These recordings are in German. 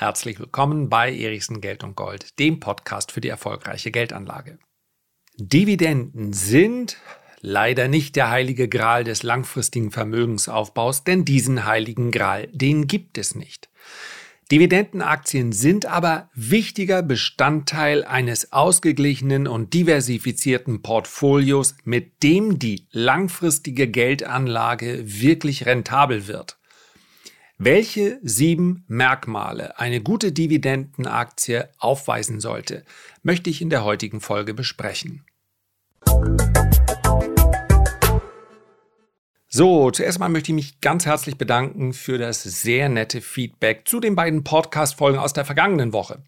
Herzlich willkommen bei Erichsen Geld und Gold, dem Podcast für die erfolgreiche Geldanlage. Dividenden sind leider nicht der heilige Gral des langfristigen Vermögensaufbaus, denn diesen heiligen Gral, den gibt es nicht. Dividendenaktien sind aber wichtiger Bestandteil eines ausgeglichenen und diversifizierten Portfolios, mit dem die langfristige Geldanlage wirklich rentabel wird. Welche sieben Merkmale eine gute Dividendenaktie aufweisen sollte, möchte ich in der heutigen Folge besprechen. So, zuerst mal möchte ich mich ganz herzlich bedanken für das sehr nette Feedback zu den beiden Podcast-Folgen aus der vergangenen Woche.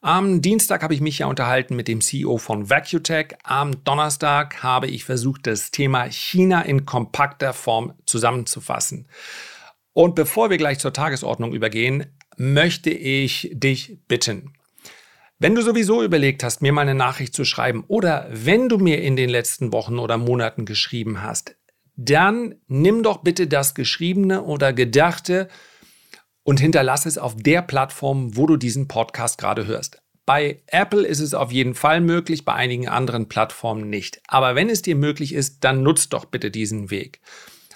Am Dienstag habe ich mich ja unterhalten mit dem CEO von VacuTech. Am Donnerstag habe ich versucht, das Thema China in kompakter Form zusammenzufassen. Und bevor wir gleich zur Tagesordnung übergehen, möchte ich dich bitten, wenn du sowieso überlegt hast, mir mal eine Nachricht zu schreiben oder wenn du mir in den letzten Wochen oder Monaten geschrieben hast, dann nimm doch bitte das Geschriebene oder Gedachte und hinterlasse es auf der Plattform, wo du diesen Podcast gerade hörst. Bei Apple ist es auf jeden Fall möglich, bei einigen anderen Plattformen nicht. Aber wenn es dir möglich ist, dann nutzt doch bitte diesen Weg.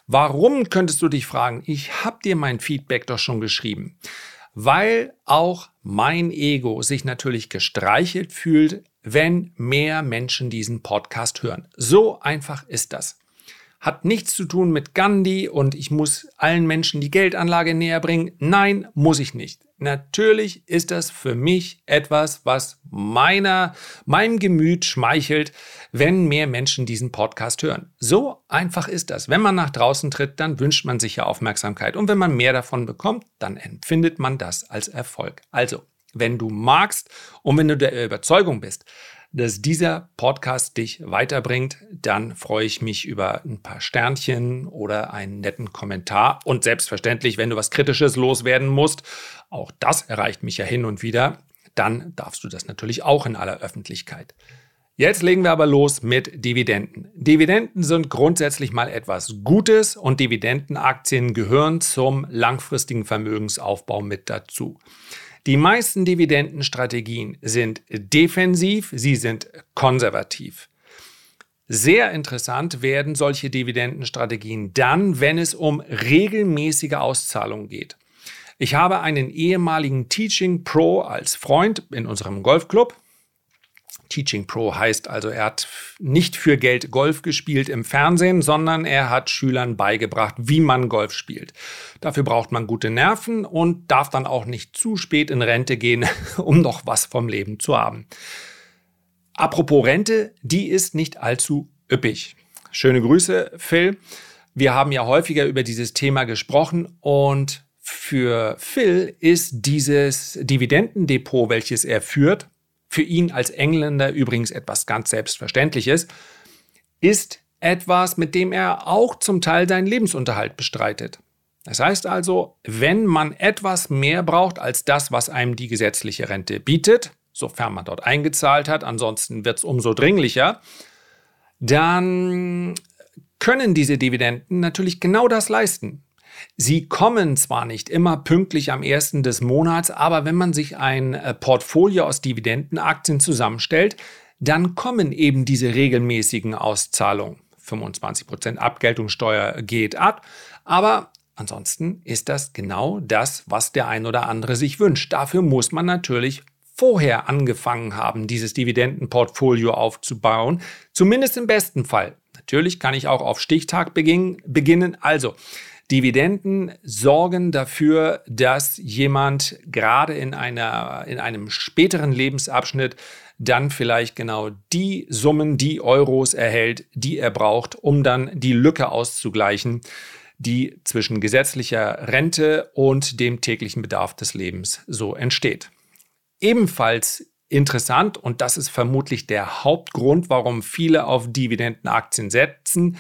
Warum könntest du dich fragen? Ich habe dir mein Feedback doch schon geschrieben. Weil auch mein Ego sich natürlich gestreichelt fühlt, wenn mehr Menschen diesen Podcast hören. So einfach ist das hat nichts zu tun mit Gandhi und ich muss allen Menschen die Geldanlage näher bringen. Nein, muss ich nicht. Natürlich ist das für mich etwas, was meiner, meinem Gemüt schmeichelt, wenn mehr Menschen diesen Podcast hören. So einfach ist das. Wenn man nach draußen tritt, dann wünscht man sich ja Aufmerksamkeit. Und wenn man mehr davon bekommt, dann empfindet man das als Erfolg. Also, wenn du magst und wenn du der Überzeugung bist, dass dieser Podcast dich weiterbringt, dann freue ich mich über ein paar Sternchen oder einen netten Kommentar. Und selbstverständlich, wenn du was Kritisches loswerden musst, auch das erreicht mich ja hin und wieder, dann darfst du das natürlich auch in aller Öffentlichkeit. Jetzt legen wir aber los mit Dividenden. Dividenden sind grundsätzlich mal etwas Gutes und Dividendenaktien gehören zum langfristigen Vermögensaufbau mit dazu. Die meisten Dividendenstrategien sind defensiv, sie sind konservativ. Sehr interessant werden solche Dividendenstrategien dann, wenn es um regelmäßige Auszahlungen geht. Ich habe einen ehemaligen Teaching Pro als Freund in unserem Golfclub Teaching Pro heißt also, er hat nicht für Geld Golf gespielt im Fernsehen, sondern er hat Schülern beigebracht, wie man Golf spielt. Dafür braucht man gute Nerven und darf dann auch nicht zu spät in Rente gehen, um noch was vom Leben zu haben. Apropos Rente, die ist nicht allzu üppig. Schöne Grüße, Phil. Wir haben ja häufiger über dieses Thema gesprochen und für Phil ist dieses Dividendendepot, welches er führt, für ihn als Engländer übrigens etwas ganz Selbstverständliches, ist etwas, mit dem er auch zum Teil seinen Lebensunterhalt bestreitet. Das heißt also, wenn man etwas mehr braucht als das, was einem die gesetzliche Rente bietet, sofern man dort eingezahlt hat, ansonsten wird es umso dringlicher, dann können diese Dividenden natürlich genau das leisten. Sie kommen zwar nicht immer pünktlich am ersten des Monats, aber wenn man sich ein äh, Portfolio aus Dividendenaktien zusammenstellt, dann kommen eben diese regelmäßigen Auszahlungen. 25% Abgeltungssteuer geht ab, aber ansonsten ist das genau das, was der ein oder andere sich wünscht. Dafür muss man natürlich vorher angefangen haben, dieses Dividendenportfolio aufzubauen, zumindest im besten Fall. Natürlich kann ich auch auf Stichtag beginnen. Also, Dividenden sorgen dafür, dass jemand gerade in, einer, in einem späteren Lebensabschnitt dann vielleicht genau die Summen, die Euros erhält, die er braucht, um dann die Lücke auszugleichen, die zwischen gesetzlicher Rente und dem täglichen Bedarf des Lebens so entsteht. Ebenfalls interessant, und das ist vermutlich der Hauptgrund, warum viele auf Dividendenaktien setzen,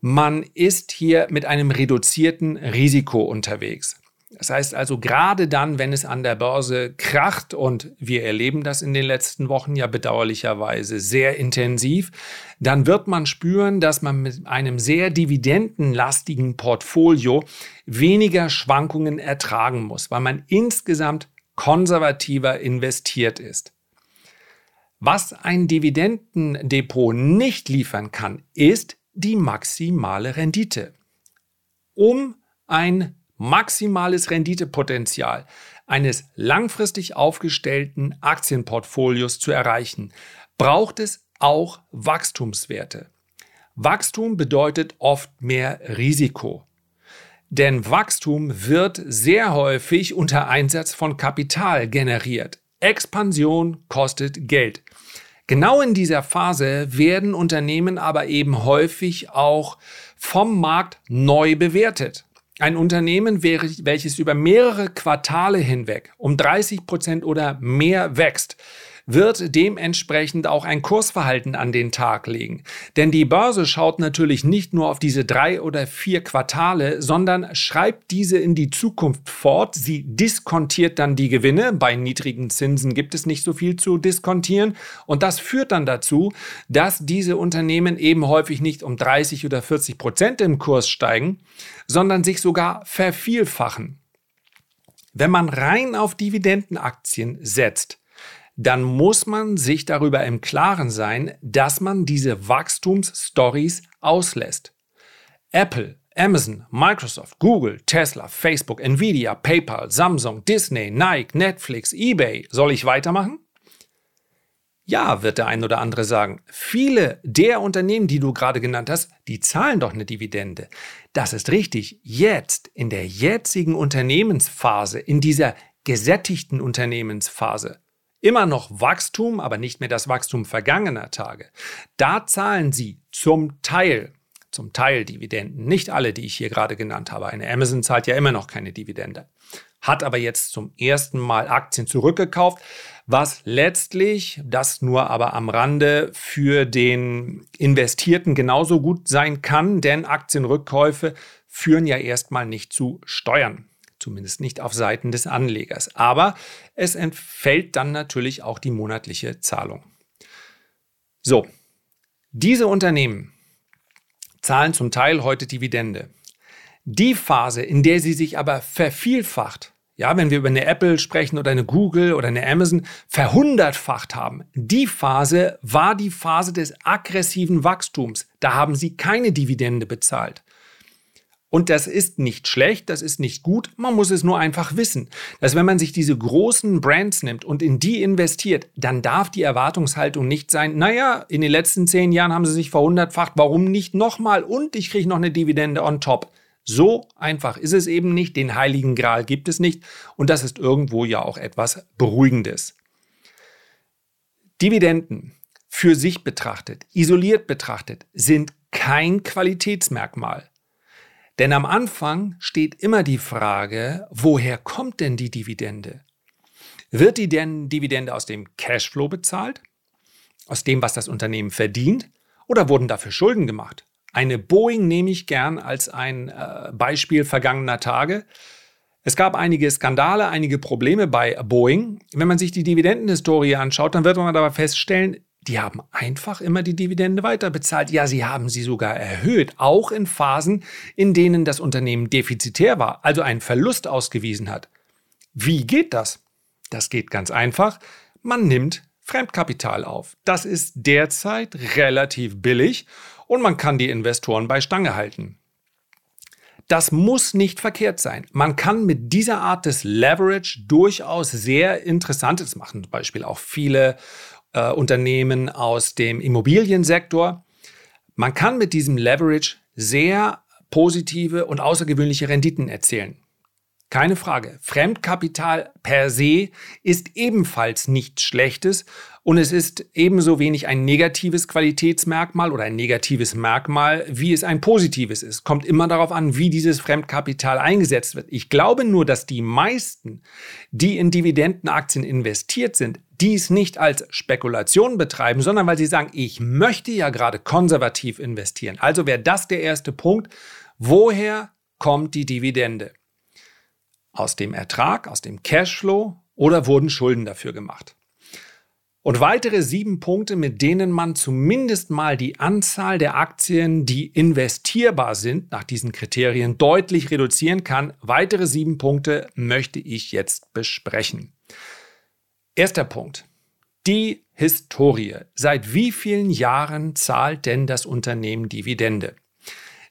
man ist hier mit einem reduzierten Risiko unterwegs. Das heißt also, gerade dann, wenn es an der Börse kracht, und wir erleben das in den letzten Wochen ja bedauerlicherweise sehr intensiv, dann wird man spüren, dass man mit einem sehr dividendenlastigen Portfolio weniger Schwankungen ertragen muss, weil man insgesamt konservativer investiert ist. Was ein Dividendendepot nicht liefern kann, ist die maximale Rendite. Um ein maximales Renditepotenzial eines langfristig aufgestellten Aktienportfolios zu erreichen, braucht es auch Wachstumswerte. Wachstum bedeutet oft mehr Risiko. Denn Wachstum wird sehr häufig unter Einsatz von Kapital generiert. Expansion kostet Geld. Genau in dieser Phase werden Unternehmen aber eben häufig auch vom Markt neu bewertet. Ein Unternehmen, welches über mehrere Quartale hinweg um 30 Prozent oder mehr wächst, wird dementsprechend auch ein Kursverhalten an den Tag legen. Denn die Börse schaut natürlich nicht nur auf diese drei oder vier Quartale, sondern schreibt diese in die Zukunft fort. Sie diskontiert dann die Gewinne. Bei niedrigen Zinsen gibt es nicht so viel zu diskontieren. Und das führt dann dazu, dass diese Unternehmen eben häufig nicht um 30 oder 40 Prozent im Kurs steigen, sondern sich sogar vervielfachen. Wenn man rein auf Dividendenaktien setzt, dann muss man sich darüber im Klaren sein, dass man diese Wachstumsstories auslässt. Apple, Amazon, Microsoft, Google, Tesla, Facebook, Nvidia, PayPal, Samsung, Disney, Nike, Netflix, eBay. Soll ich weitermachen? Ja, wird der ein oder andere sagen. Viele der Unternehmen, die du gerade genannt hast, die zahlen doch eine Dividende. Das ist richtig. Jetzt, in der jetzigen Unternehmensphase, in dieser gesättigten Unternehmensphase, immer noch Wachstum, aber nicht mehr das Wachstum vergangener Tage. Da zahlen Sie zum Teil, zum Teil Dividenden. Nicht alle, die ich hier gerade genannt habe. Eine Amazon zahlt ja immer noch keine Dividende. Hat aber jetzt zum ersten Mal Aktien zurückgekauft, was letztlich, das nur aber am Rande, für den Investierten genauso gut sein kann, denn Aktienrückkäufe führen ja erstmal nicht zu Steuern zumindest nicht auf Seiten des Anlegers. Aber es entfällt dann natürlich auch die monatliche Zahlung. So, diese Unternehmen zahlen zum Teil heute Dividende. Die Phase, in der sie sich aber vervielfacht, ja, wenn wir über eine Apple sprechen oder eine Google oder eine Amazon, verhundertfacht haben, die Phase war die Phase des aggressiven Wachstums. Da haben sie keine Dividende bezahlt. Und das ist nicht schlecht, das ist nicht gut, man muss es nur einfach wissen, dass wenn man sich diese großen Brands nimmt und in die investiert, dann darf die Erwartungshaltung nicht sein, naja, in den letzten zehn Jahren haben sie sich verhundertfacht, warum nicht nochmal und ich kriege noch eine Dividende on top. So einfach ist es eben nicht, den heiligen Gral gibt es nicht und das ist irgendwo ja auch etwas Beruhigendes. Dividenden für sich betrachtet, isoliert betrachtet, sind kein Qualitätsmerkmal. Denn am Anfang steht immer die Frage, woher kommt denn die Dividende? Wird die denn Dividende aus dem Cashflow bezahlt? Aus dem, was das Unternehmen verdient? Oder wurden dafür Schulden gemacht? Eine Boeing nehme ich gern als ein äh, Beispiel vergangener Tage. Es gab einige Skandale, einige Probleme bei Boeing. Wenn man sich die Dividendenhistorie anschaut, dann wird man aber feststellen, die haben einfach immer die Dividende weiterbezahlt. Ja, sie haben sie sogar erhöht, auch in Phasen, in denen das Unternehmen defizitär war, also einen Verlust ausgewiesen hat. Wie geht das? Das geht ganz einfach. Man nimmt Fremdkapital auf. Das ist derzeit relativ billig und man kann die Investoren bei Stange halten. Das muss nicht verkehrt sein. Man kann mit dieser Art des Leverage durchaus sehr Interessantes machen. Zum Beispiel auch viele äh, Unternehmen aus dem Immobiliensektor. Man kann mit diesem Leverage sehr positive und außergewöhnliche Renditen erzielen. Keine Frage. Fremdkapital per se ist ebenfalls nichts Schlechtes und es ist ebenso wenig ein negatives Qualitätsmerkmal oder ein negatives Merkmal, wie es ein positives ist. Kommt immer darauf an, wie dieses Fremdkapital eingesetzt wird. Ich glaube nur, dass die meisten, die in Dividendenaktien investiert sind, dies nicht als Spekulation betreiben, sondern weil sie sagen, ich möchte ja gerade konservativ investieren. Also wäre das der erste Punkt. Woher kommt die Dividende? aus dem Ertrag, aus dem Cashflow oder wurden Schulden dafür gemacht? Und weitere sieben Punkte, mit denen man zumindest mal die Anzahl der Aktien, die investierbar sind, nach diesen Kriterien deutlich reduzieren kann. Weitere sieben Punkte möchte ich jetzt besprechen. Erster Punkt. Die Historie. Seit wie vielen Jahren zahlt denn das Unternehmen Dividende?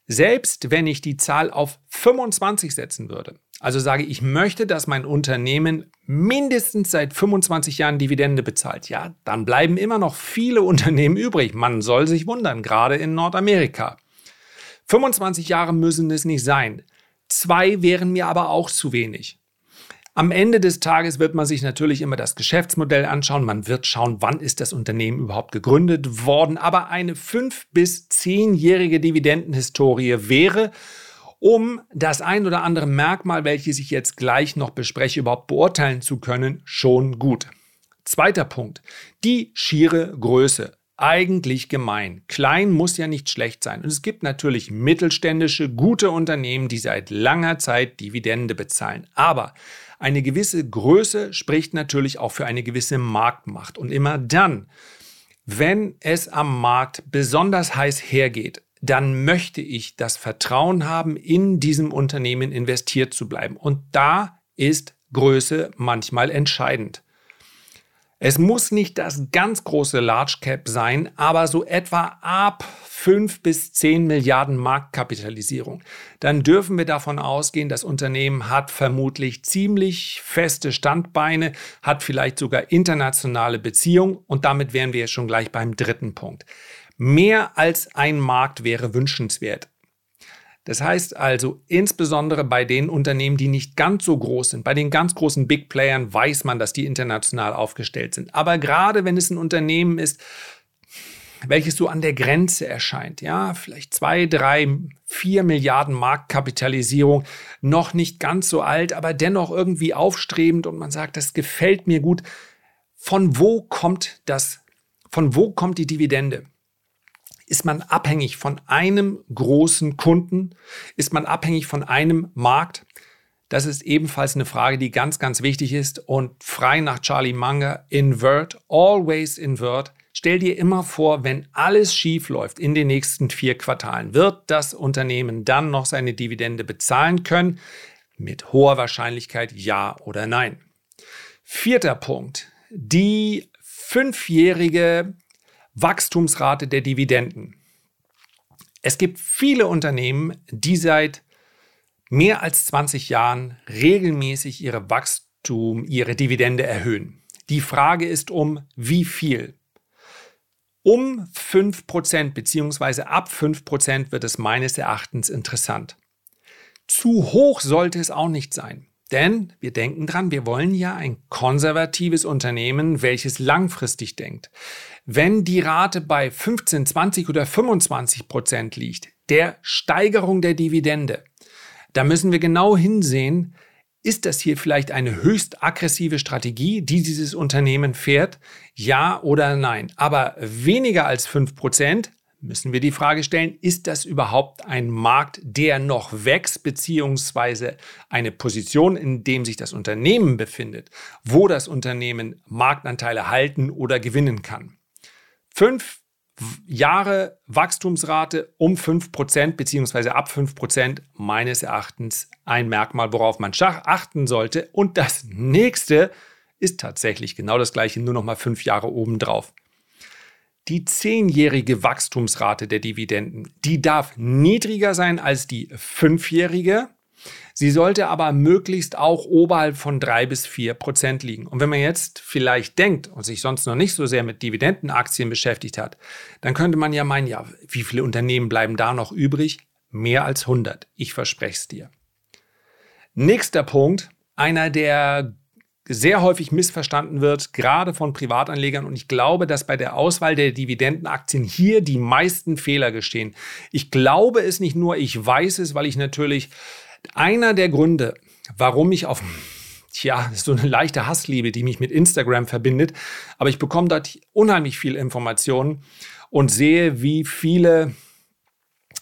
Selbst wenn ich die Zahl auf 25 setzen würde, also sage ich, möchte, dass mein Unternehmen mindestens seit 25 Jahren Dividende bezahlt. Ja, dann bleiben immer noch viele Unternehmen übrig. Man soll sich wundern, gerade in Nordamerika. 25 Jahre müssen es nicht sein. Zwei wären mir aber auch zu wenig. Am Ende des Tages wird man sich natürlich immer das Geschäftsmodell anschauen. Man wird schauen, wann ist das Unternehmen überhaupt gegründet worden. Aber eine fünf- bis zehnjährige Dividendenhistorie wäre um das ein oder andere Merkmal, welches ich jetzt gleich noch bespreche, überhaupt beurteilen zu können, schon gut. Zweiter Punkt. Die schiere Größe. Eigentlich gemein. Klein muss ja nicht schlecht sein. Und es gibt natürlich mittelständische, gute Unternehmen, die seit langer Zeit Dividende bezahlen. Aber eine gewisse Größe spricht natürlich auch für eine gewisse Marktmacht. Und immer dann, wenn es am Markt besonders heiß hergeht, dann möchte ich das Vertrauen haben, in diesem Unternehmen investiert zu bleiben. Und da ist Größe manchmal entscheidend. Es muss nicht das ganz große Large Cap sein, aber so etwa ab 5 bis 10 Milliarden Marktkapitalisierung. Dann dürfen wir davon ausgehen, das Unternehmen hat vermutlich ziemlich feste Standbeine, hat vielleicht sogar internationale Beziehungen und damit wären wir schon gleich beim dritten Punkt. Mehr als ein Markt wäre wünschenswert. Das heißt also, insbesondere bei den Unternehmen, die nicht ganz so groß sind, bei den ganz großen Big Playern weiß man, dass die international aufgestellt sind. Aber gerade wenn es ein Unternehmen ist, welches so an der Grenze erscheint, ja, vielleicht zwei, drei, vier Milliarden Marktkapitalisierung, noch nicht ganz so alt, aber dennoch irgendwie aufstrebend und man sagt, das gefällt mir gut. Von wo kommt das? Von wo kommt die Dividende? Ist man abhängig von einem großen Kunden? Ist man abhängig von einem Markt? Das ist ebenfalls eine Frage, die ganz, ganz wichtig ist und frei nach Charlie Munger, invert, always invert. Stell dir immer vor, wenn alles schief läuft in den nächsten vier Quartalen, wird das Unternehmen dann noch seine Dividende bezahlen können? Mit hoher Wahrscheinlichkeit ja oder nein. Vierter Punkt. Die fünfjährige Wachstumsrate der Dividenden. Es gibt viele Unternehmen, die seit mehr als 20 Jahren regelmäßig ihre Wachstum, ihre Dividende erhöhen. Die Frage ist um wie viel. Um 5% bzw. ab 5% wird es meines Erachtens interessant. Zu hoch sollte es auch nicht sein. Denn wir denken dran, wir wollen ja ein konservatives Unternehmen, welches langfristig denkt. Wenn die Rate bei 15, 20 oder 25 Prozent liegt, der Steigerung der Dividende, da müssen wir genau hinsehen, ist das hier vielleicht eine höchst aggressive Strategie, die dieses Unternehmen fährt? Ja oder nein? Aber weniger als 5 Prozent müssen wir die Frage stellen, ist das überhaupt ein Markt, der noch wächst, beziehungsweise eine Position, in dem sich das Unternehmen befindet, wo das Unternehmen Marktanteile halten oder gewinnen kann? Fünf Jahre Wachstumsrate um 5% beziehungsweise ab 5% meines Erachtens ein Merkmal, worauf man achten sollte. Und das nächste ist tatsächlich genau das gleiche, nur noch mal fünf Jahre obendrauf. Die zehnjährige Wachstumsrate der Dividenden, die darf niedriger sein als die fünfjährige. Sie sollte aber möglichst auch oberhalb von drei bis vier Prozent liegen. Und wenn man jetzt vielleicht denkt und sich sonst noch nicht so sehr mit Dividendenaktien beschäftigt hat, dann könnte man ja meinen, ja, wie viele Unternehmen bleiben da noch übrig? Mehr als 100. Ich verspreche es dir. Nächster Punkt, einer der sehr häufig missverstanden wird, gerade von Privatanlegern. Und ich glaube, dass bei der Auswahl der Dividendenaktien hier die meisten Fehler gestehen. Ich glaube es nicht nur, ich weiß es, weil ich natürlich einer der Gründe, warum ich auf Tja, so eine leichte Hassliebe, die mich mit Instagram verbindet. Aber ich bekomme dort unheimlich viel Informationen und sehe, wie viele,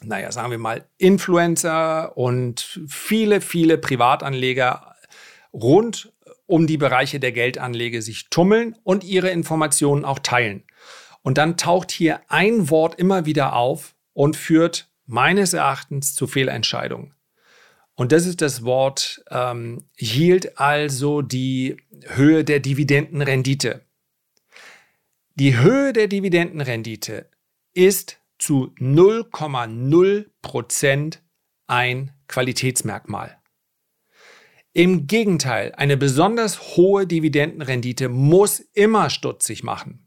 naja, sagen wir mal, Influencer und viele, viele Privatanleger rund um die Bereiche der Geldanlege sich tummeln und ihre Informationen auch teilen. Und dann taucht hier ein Wort immer wieder auf und führt meines Erachtens zu Fehlentscheidungen. Und das ist das Wort ähm, Yield, also die Höhe der Dividendenrendite. Die Höhe der Dividendenrendite ist zu 0,0 Prozent ein Qualitätsmerkmal. Im Gegenteil, eine besonders hohe Dividendenrendite muss immer stutzig machen.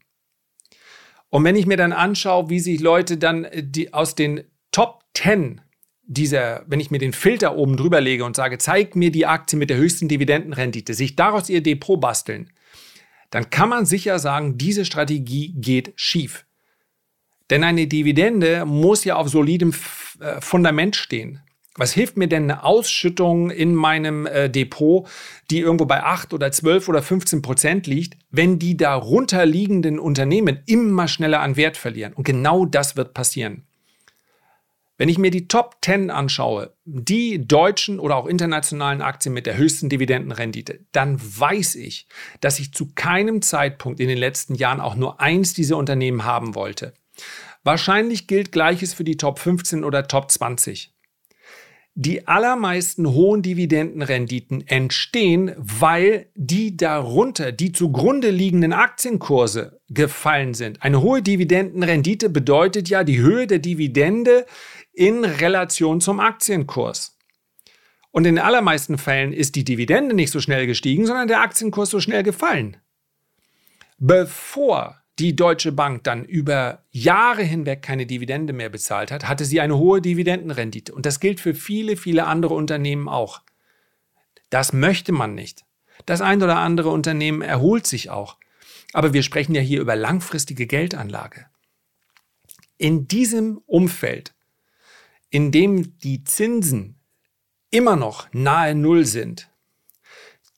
Und wenn ich mir dann anschaue, wie sich Leute dann äh, die, aus den Top 10 dieser, wenn ich mir den Filter oben drüber lege und sage, zeig mir die Aktie mit der höchsten Dividendenrendite, sich daraus ihr Depot basteln, dann kann man sicher sagen, diese Strategie geht schief. Denn eine Dividende muss ja auf solidem äh, Fundament stehen. Was hilft mir denn eine Ausschüttung in meinem äh, Depot, die irgendwo bei 8 oder 12 oder 15 Prozent liegt, wenn die darunter liegenden Unternehmen immer schneller an Wert verlieren? Und genau das wird passieren. Wenn ich mir die Top 10 anschaue, die deutschen oder auch internationalen Aktien mit der höchsten Dividendenrendite, dann weiß ich, dass ich zu keinem Zeitpunkt in den letzten Jahren auch nur eins dieser Unternehmen haben wollte. Wahrscheinlich gilt Gleiches für die Top 15 oder Top 20. Die allermeisten hohen Dividendenrenditen entstehen, weil die darunter, die zugrunde liegenden Aktienkurse gefallen sind. Eine hohe Dividendenrendite bedeutet ja die Höhe der Dividende in Relation zum Aktienkurs. Und in den allermeisten Fällen ist die Dividende nicht so schnell gestiegen, sondern der Aktienkurs so schnell gefallen. Bevor die Deutsche Bank dann über Jahre hinweg keine Dividende mehr bezahlt hat, hatte sie eine hohe Dividendenrendite. Und das gilt für viele, viele andere Unternehmen auch. Das möchte man nicht. Das ein oder andere Unternehmen erholt sich auch. Aber wir sprechen ja hier über langfristige Geldanlage. In diesem Umfeld in dem die Zinsen immer noch nahe Null sind,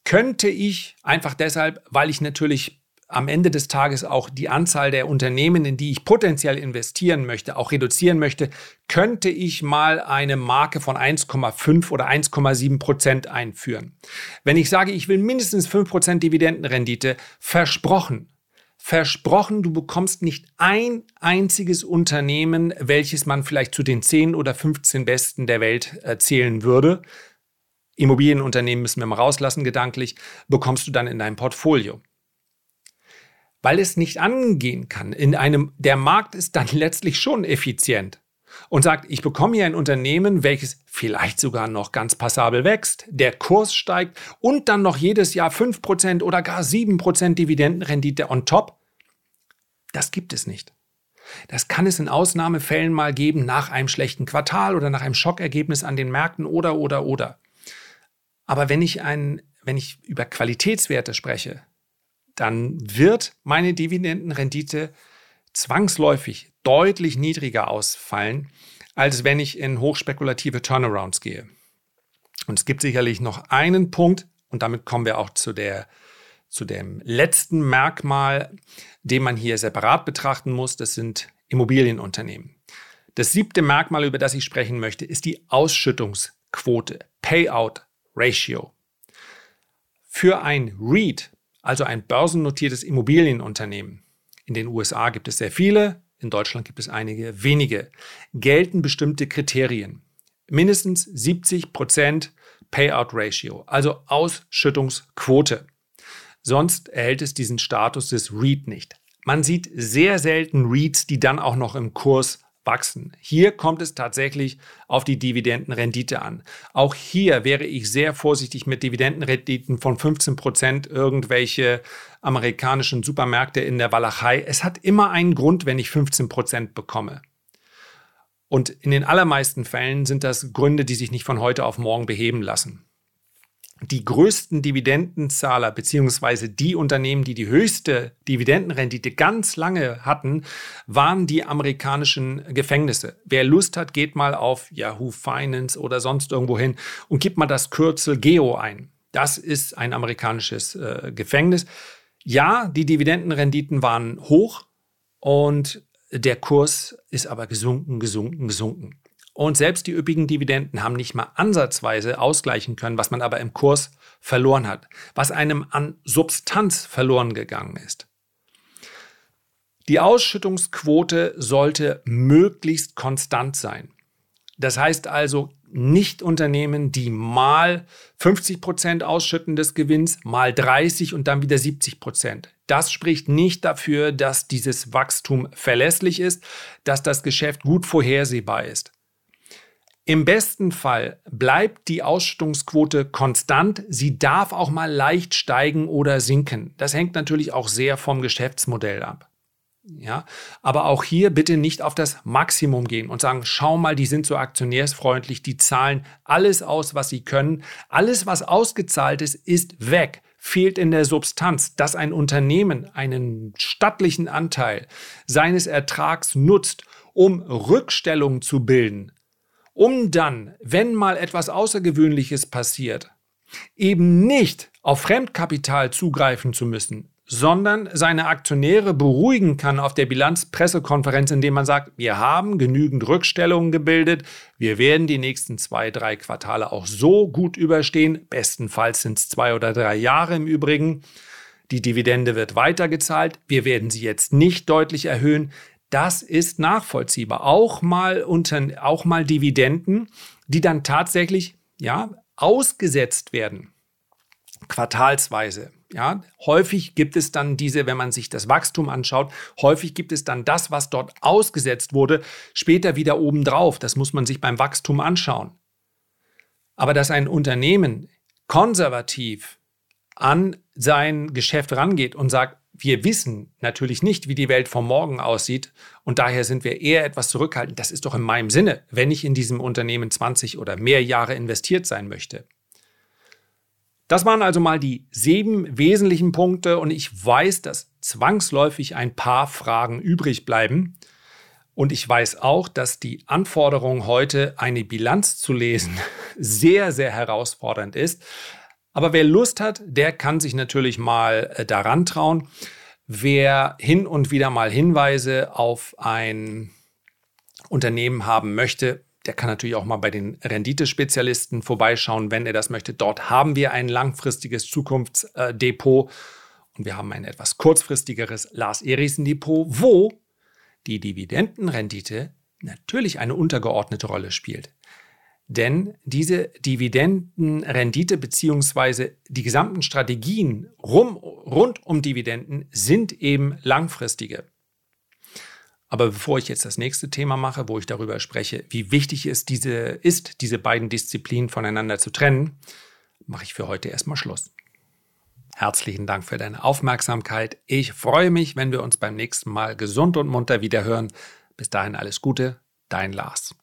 könnte ich einfach deshalb, weil ich natürlich am Ende des Tages auch die Anzahl der Unternehmen, in die ich potenziell investieren möchte, auch reduzieren möchte, könnte ich mal eine Marke von 1,5 oder 1,7 Prozent einführen. Wenn ich sage, ich will mindestens 5 Prozent Dividendenrendite, versprochen, versprochen, du bekommst nicht ein einziges Unternehmen, welches man vielleicht zu den 10 oder 15 besten der Welt zählen würde. Immobilienunternehmen müssen wir mal rauslassen, gedanklich, bekommst du dann in deinem Portfolio. Weil es nicht angehen kann. In einem, der Markt ist dann letztlich schon effizient und sagt, ich bekomme hier ein Unternehmen, welches vielleicht sogar noch ganz passabel wächst, der Kurs steigt und dann noch jedes Jahr 5% oder gar 7% Dividendenrendite on top, das gibt es nicht. Das kann es in Ausnahmefällen mal geben nach einem schlechten Quartal oder nach einem Schockergebnis an den Märkten oder oder oder. Aber wenn ich ein, wenn ich über Qualitätswerte spreche, dann wird meine Dividendenrendite zwangsläufig deutlich niedriger ausfallen, als wenn ich in hochspekulative Turnarounds gehe. Und es gibt sicherlich noch einen Punkt, und damit kommen wir auch zu, der, zu dem letzten Merkmal, den man hier separat betrachten muss. Das sind Immobilienunternehmen. Das siebte Merkmal, über das ich sprechen möchte, ist die Ausschüttungsquote, Payout Ratio. Für ein REIT, also ein börsennotiertes Immobilienunternehmen, in den USA gibt es sehr viele, in Deutschland gibt es einige wenige, gelten bestimmte Kriterien. Mindestens 70 Prozent Payout Ratio, also Ausschüttungsquote. Sonst erhält es diesen Status des REIT nicht. Man sieht sehr selten REITs, die dann auch noch im Kurs wachsen. Hier kommt es tatsächlich auf die Dividendenrendite an. Auch hier wäre ich sehr vorsichtig mit Dividendenrenditen von 15 Prozent irgendwelche amerikanischen Supermärkte in der Walachei. Es hat immer einen Grund, wenn ich 15 Prozent bekomme. Und in den allermeisten Fällen sind das Gründe, die sich nicht von heute auf morgen beheben lassen die größten Dividendenzahler beziehungsweise die Unternehmen, die die höchste Dividendenrendite ganz lange hatten, waren die amerikanischen Gefängnisse. Wer Lust hat, geht mal auf Yahoo Finance oder sonst irgendwo hin und gibt mal das Kürzel Geo ein. Das ist ein amerikanisches äh, Gefängnis. Ja, die Dividendenrenditen waren hoch und der Kurs ist aber gesunken, gesunken, gesunken. Und selbst die üppigen Dividenden haben nicht mal ansatzweise ausgleichen können, was man aber im Kurs verloren hat, was einem an Substanz verloren gegangen ist. Die Ausschüttungsquote sollte möglichst konstant sein. Das heißt also, nicht Unternehmen, die mal 50 Prozent ausschütten des Gewinns, mal 30 und dann wieder 70 Prozent. Das spricht nicht dafür, dass dieses Wachstum verlässlich ist, dass das Geschäft gut vorhersehbar ist. Im besten Fall bleibt die Ausschüttungsquote konstant. Sie darf auch mal leicht steigen oder sinken. Das hängt natürlich auch sehr vom Geschäftsmodell ab. Ja, aber auch hier bitte nicht auf das Maximum gehen und sagen, schau mal, die sind so aktionärsfreundlich, die zahlen alles aus, was sie können. Alles, was ausgezahlt ist, ist weg, fehlt in der Substanz, dass ein Unternehmen einen stattlichen Anteil seines Ertrags nutzt, um Rückstellungen zu bilden, um dann, wenn mal etwas Außergewöhnliches passiert, eben nicht auf Fremdkapital zugreifen zu müssen, sondern seine Aktionäre beruhigen kann auf der Bilanzpressekonferenz, indem man sagt, wir haben genügend Rückstellungen gebildet, wir werden die nächsten zwei, drei Quartale auch so gut überstehen, bestenfalls sind es zwei oder drei Jahre im Übrigen. Die Dividende wird weitergezahlt, wir werden sie jetzt nicht deutlich erhöhen. Das ist nachvollziehbar. Auch mal, unter, auch mal Dividenden, die dann tatsächlich ja, ausgesetzt werden, quartalsweise ja, häufig gibt es dann diese, wenn man sich das Wachstum anschaut, häufig gibt es dann das, was dort ausgesetzt wurde, später wieder obendrauf. Das muss man sich beim Wachstum anschauen. Aber dass ein Unternehmen konservativ an sein Geschäft rangeht und sagt, wir wissen natürlich nicht, wie die Welt von morgen aussieht und daher sind wir eher etwas zurückhaltend. Das ist doch in meinem Sinne, wenn ich in diesem Unternehmen 20 oder mehr Jahre investiert sein möchte. Das waren also mal die sieben wesentlichen Punkte und ich weiß, dass zwangsläufig ein paar Fragen übrig bleiben. Und ich weiß auch, dass die Anforderung heute, eine Bilanz zu lesen, sehr, sehr herausfordernd ist. Aber wer Lust hat, der kann sich natürlich mal äh, daran trauen. Wer hin und wieder mal Hinweise auf ein Unternehmen haben möchte, der kann natürlich auch mal bei den Renditespezialisten vorbeischauen, wenn er das möchte. Dort haben wir ein langfristiges Zukunftsdepot und wir haben ein etwas kurzfristigeres Lars Erichsen Depot, wo die Dividendenrendite natürlich eine untergeordnete Rolle spielt. Denn diese Dividendenrendite bzw. die gesamten Strategien rum, rund um Dividenden sind eben langfristige. Aber bevor ich jetzt das nächste Thema mache, wo ich darüber spreche, wie wichtig es diese ist, diese beiden Disziplinen voneinander zu trennen, mache ich für heute erstmal Schluss. Herzlichen Dank für deine Aufmerksamkeit. Ich freue mich, wenn wir uns beim nächsten Mal gesund und munter wiederhören. Bis dahin alles Gute, dein Lars.